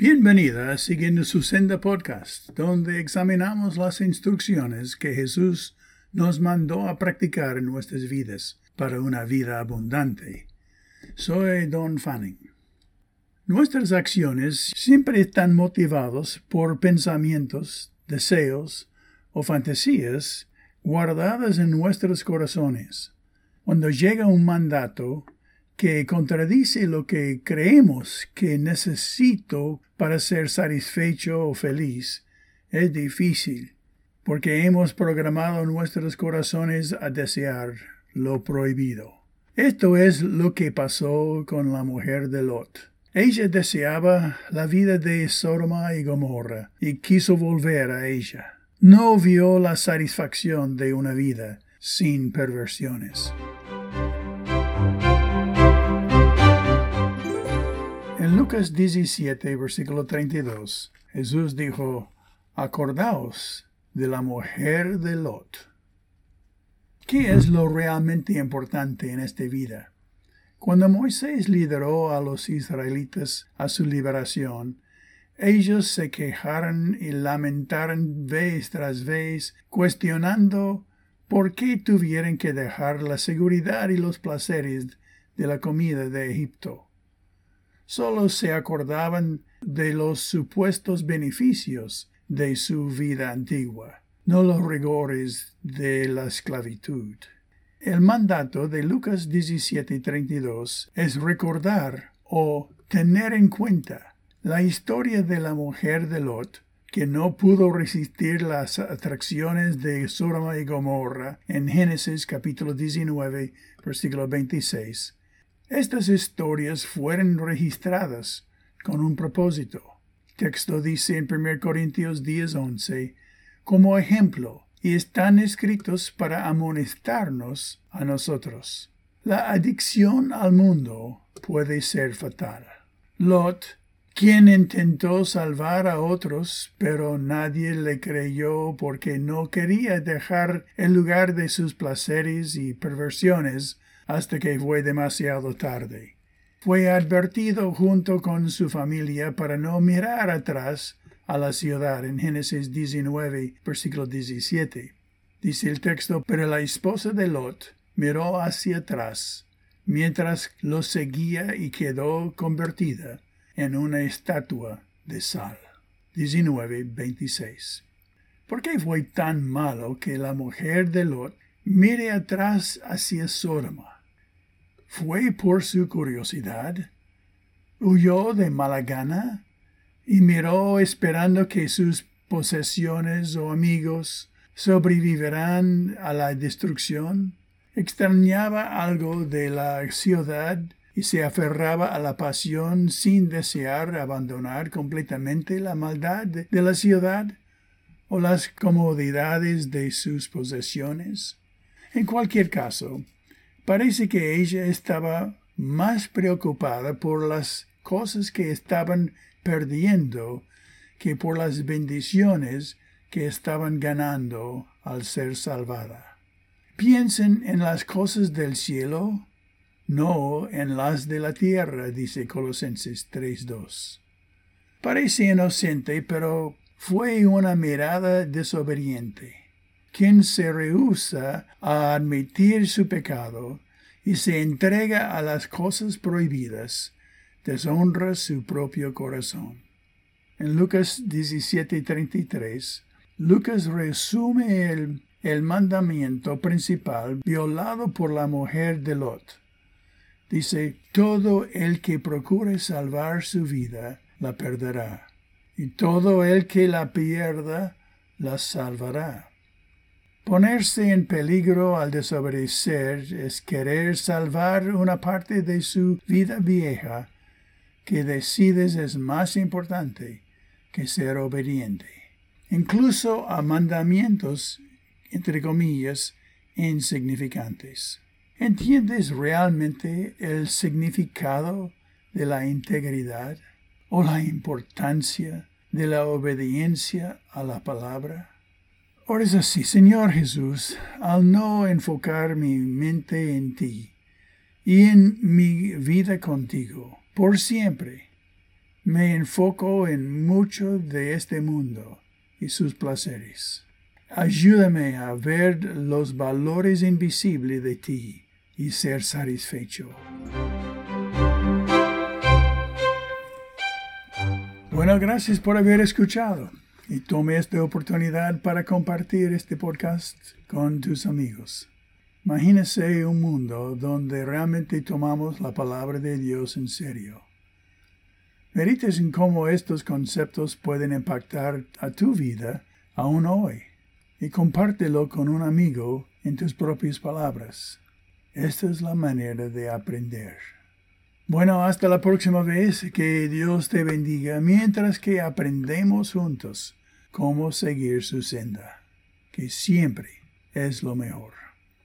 Bienvenida a Siguiendo su Senda Podcast, donde examinamos las instrucciones que Jesús nos mandó a practicar en nuestras vidas para una vida abundante. Soy Don Fanning. Nuestras acciones siempre están motivados por pensamientos, deseos o fantasías guardadas en nuestros corazones. Cuando llega un mandato que contradice lo que creemos que necesito para ser satisfecho o feliz, es difícil, porque hemos programado nuestros corazones a desear lo prohibido. Esto es lo que pasó con la mujer de Lot. Ella deseaba la vida de Sodoma y Gomorra y quiso volver a ella. No vio la satisfacción de una vida sin perversiones. Lucas 17, versículo 32, Jesús dijo, Acordaos de la mujer de Lot. ¿Qué es lo realmente importante en esta vida? Cuando Moisés lideró a los israelitas a su liberación, ellos se quejaron y lamentaron vez tras vez, cuestionando por qué tuvieron que dejar la seguridad y los placeres de la comida de Egipto. Solo se acordaban de los supuestos beneficios de su vida antigua, no los rigores de la esclavitud. El mandato de Lucas 17:32 es recordar o tener en cuenta la historia de la mujer de Lot, que no pudo resistir las atracciones de Sodoma y Gomorra en Génesis capítulo 19, versículo 26. Estas historias fueron registradas con un propósito. texto dice en 1 Corintios 10:11, como ejemplo y están escritos para amonestarnos a nosotros. La adicción al mundo puede ser fatal. Lot, quien intentó salvar a otros, pero nadie le creyó porque no quería dejar el lugar de sus placeres y perversiones hasta que fue demasiado tarde. Fue advertido junto con su familia para no mirar atrás a la ciudad en Génesis 19, versículo 17. Dice el texto, pero la esposa de Lot miró hacia atrás mientras lo seguía y quedó convertida en una estatua de sal. 19, 26. ¿Por qué fue tan malo que la mujer de Lot mire atrás hacia Sodoma? ¿Fue por su curiosidad? ¿Huyó de mala gana? y miró esperando que sus posesiones o amigos sobrevivirán a la destrucción. Extrañaba algo de la ciudad y se aferraba a la pasión sin desear abandonar completamente la maldad de la ciudad o las comodidades de sus posesiones. En cualquier caso, parece que ella estaba más preocupada por las cosas que estaban perdiendo que por las bendiciones que estaban ganando al ser salvada. Piensen en las cosas del cielo, no en las de la tierra, dice Colosenses 3.2. Parece inocente, pero fue una mirada desobediente. Quien se rehúsa a admitir su pecado y se entrega a las cosas prohibidas, deshonra su propio corazón. En Lucas 17:33, Lucas resume el, el mandamiento principal violado por la mujer de Lot. Dice, todo el que procure salvar su vida, la perderá, y todo el que la pierda, la salvará. Ponerse en peligro al desobedecer es querer salvar una parte de su vida vieja que decides es más importante que ser obediente, incluso a mandamientos, entre comillas, insignificantes. ¿Entiendes realmente el significado de la integridad o la importancia de la obediencia a la palabra? Ahora es así, Señor Jesús, al no enfocar mi mente en ti y en mi vida contigo, por siempre. Me enfoco en mucho de este mundo y sus placeres. Ayúdame a ver los valores invisibles de ti y ser satisfecho. Bueno, gracias por haber escuchado y tome esta oportunidad para compartir este podcast con tus amigos. Imagínese un mundo donde realmente tomamos la palabra de Dios en serio. Medites en cómo estos conceptos pueden impactar a tu vida aún hoy y compártelo con un amigo en tus propias palabras. Esta es la manera de aprender. Bueno, hasta la próxima vez. Que Dios te bendiga mientras que aprendemos juntos cómo seguir su senda, que siempre es lo mejor.